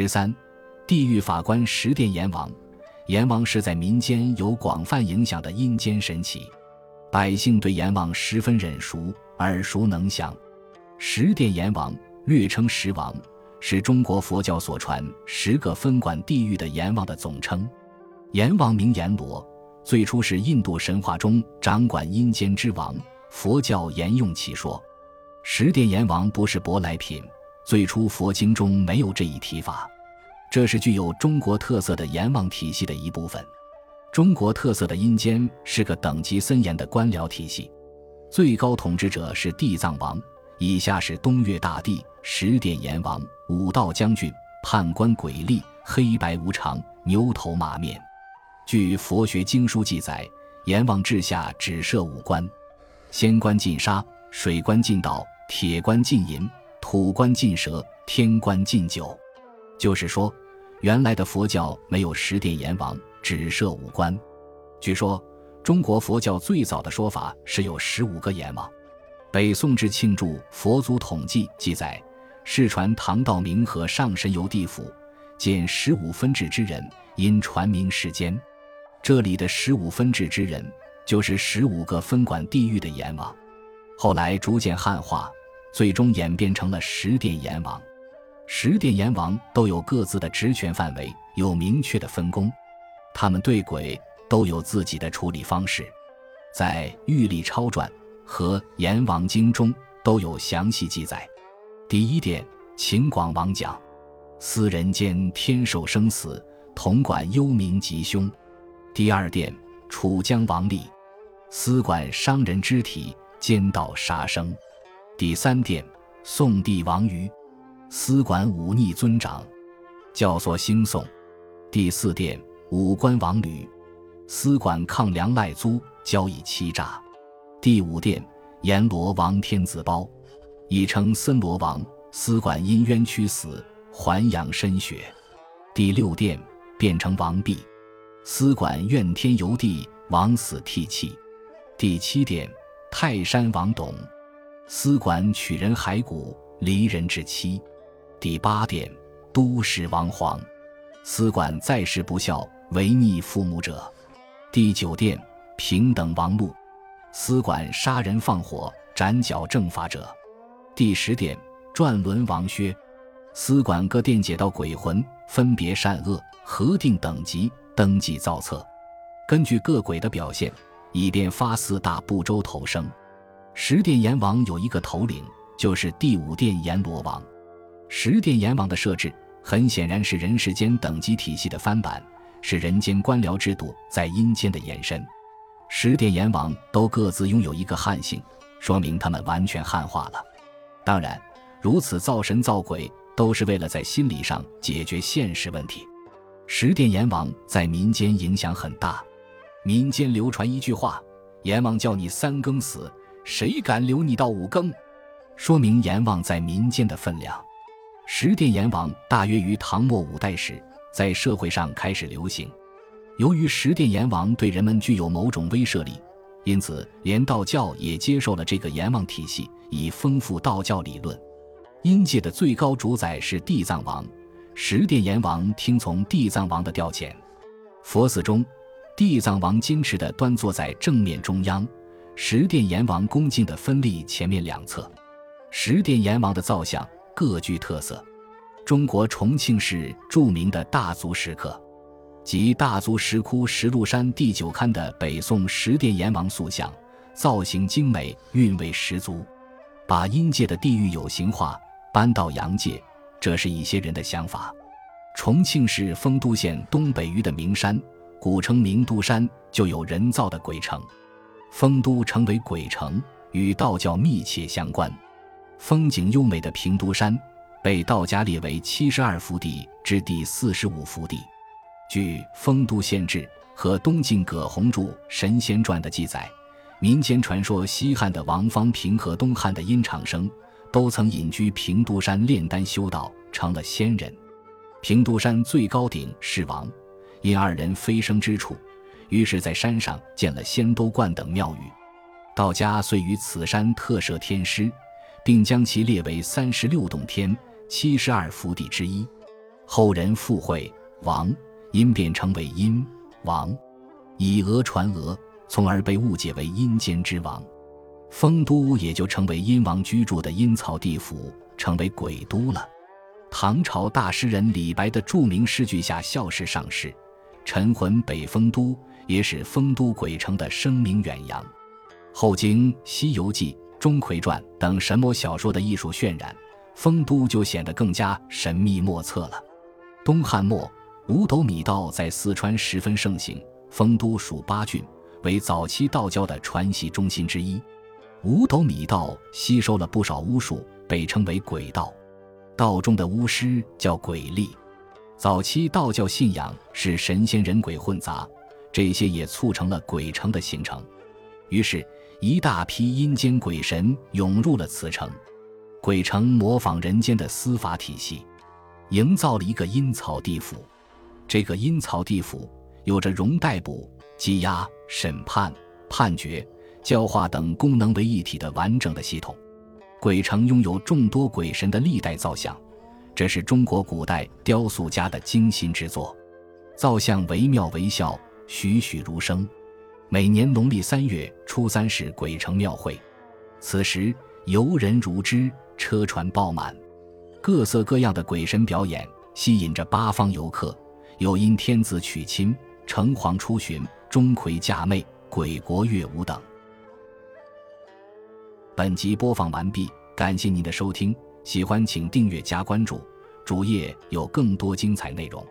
十三，地狱法官十殿阎王，阎王是在民间有广泛影响的阴间神祇，百姓对阎王十分忍熟，耳熟能详。十殿阎王略称十王，是中国佛教所传十个分管地狱的阎王的总称。阎王名阎罗，最初是印度神话中掌管阴间之王，佛教沿用其说。十殿阎王不是舶来品。最初佛经中没有这一提法，这是具有中国特色的阎王体系的一部分。中国特色的阴间是个等级森严的官僚体系，最高统治者是地藏王，以下是东岳大帝、十殿阎王、五道将军、判官鬼吏、黑白无常、牛头马面。据佛学经书记载，阎王治下只设五官：仙官禁杀，水官禁盗，铁官禁淫。土官禁蛇，天官禁酒，就是说，原来的佛教没有十殿阎王，只设五官。据说，中国佛教最早的说法是有十五个阎王。北宋至庆著《佛祖统计》记载，世传唐道明和上神游地府，见十五分治之人，因传名世间。这里的十五分治之人，就是十五个分管地狱的阎王。后来逐渐汉化。最终演变成了十殿阎王，十殿阎王都有各自的职权范围，有明确的分工，他们对鬼都有自己的处理方式，在《玉历超传》和《阎王经》中都有详细记载。第一殿，秦广王讲，司人间天寿生死，统管幽冥吉凶。第二殿，楚江王立，司管伤人肢体，奸盗杀生。第三殿，宋帝王瑜，司管忤逆尊长，教唆兴讼。第四殿，武官王吕，司管抗粮赖租，交易欺诈。第五殿，阎罗王天子包，亦称森罗王，司管因冤屈死，还阳身血。第六殿，变成王弼，司管怨天尤地，枉死涕泣。第七殿，泰山王董。司管取人骸骨，离人之妻。第八殿，都市王皇，司管在世不孝，违逆父母者。第九殿，平等王禄，司管杀人放火，斩脚正法者。第十殿，转轮王薛，司管各殿解到鬼魂，分别善恶，核定等级，登记造册，根据各鬼的表现，以便发四大部洲投生。十殿阎王有一个头领，就是第五殿阎罗王。十殿阎王的设置，很显然是人世间等级体系的翻版，是人间官僚制度在阴间的延伸。十殿阎王都各自拥有一个汉姓，说明他们完全汉化了。当然，如此造神造鬼，都是为了在心理上解决现实问题。十殿阎王在民间影响很大，民间流传一句话：“阎王叫你三更死。”谁敢留你到五更？说明阎王在民间的分量。十殿阎王大约于唐末五代时在社会上开始流行。由于十殿阎王对人们具有某种威慑力，因此连道教也接受了这个阎王体系，以丰富道教理论。阴界的最高主宰是地藏王，十殿阎王听从地藏王的调遣。佛寺中，地藏王矜持地端坐在正面中央。十殿阎王恭敬的分立前面两侧，十殿阎王的造像各具特色。中国重庆市著名的大足石刻，即大足石窟石鹿山第九龛的北宋十殿阎王塑像，造型精美，韵味十足，把阴界的地狱有形化搬到阳界，这是一些人的想法。重庆市丰都县东北隅的名山，古称名都山，就有人造的鬼城。丰都成为鬼城，与道教密切相关。风景优美的平都山，被道家列为七十二福地之第四十五福地。据《丰都县志》和东晋葛洪著《神仙传》的记载，民间传说西汉的王方平和东汉的殷长生，都曾隐居平都山炼丹修道，成了仙人。平都山最高顶是王，因二人飞升之处。于是，在山上建了仙都观等庙宇，道家遂于此山特设天师，并将其列为三十六洞天、七十二福地之一。后人附会王，因便成为阴王，以讹传讹，从而被误解为阴间之王。丰都也就成为阴王居住的阴曹地府，成为鬼都了。唐朝大诗人李白的著名诗句下孝事上士，陈魂北丰都，也使丰都鬼城的声名远扬。后经《西游记》《钟馗传》等神魔小说的艺术渲染，丰都就显得更加神秘莫测了。东汉末，五斗米道在四川十分盛行，丰都属八郡，为早期道教的传习中心之一。五斗米道吸收了不少巫术，被称为鬼道。道中的巫师叫鬼力。早期道教信仰是神仙人鬼混杂，这些也促成了鬼城的形成。于是，一大批阴间鬼神涌入了此城。鬼城模仿人间的司法体系，营造了一个阴曹地府。这个阴曹地府有着容逮捕、羁押、审判、判决、教化等功能为一体的完整的系统。鬼城拥有众多鬼神的历代造像，这是中国古代雕塑家的精心之作。造像惟妙惟肖，栩栩如生。每年农历三月初三是鬼城庙会，此时游人如织，车船爆满，各色各样的鬼神表演吸引着八方游客。有因天子娶亲、城隍出巡、钟馗嫁妹、鬼国乐舞等。本集播放完毕，感谢您的收听，喜欢请订阅加关注，主页有更多精彩内容。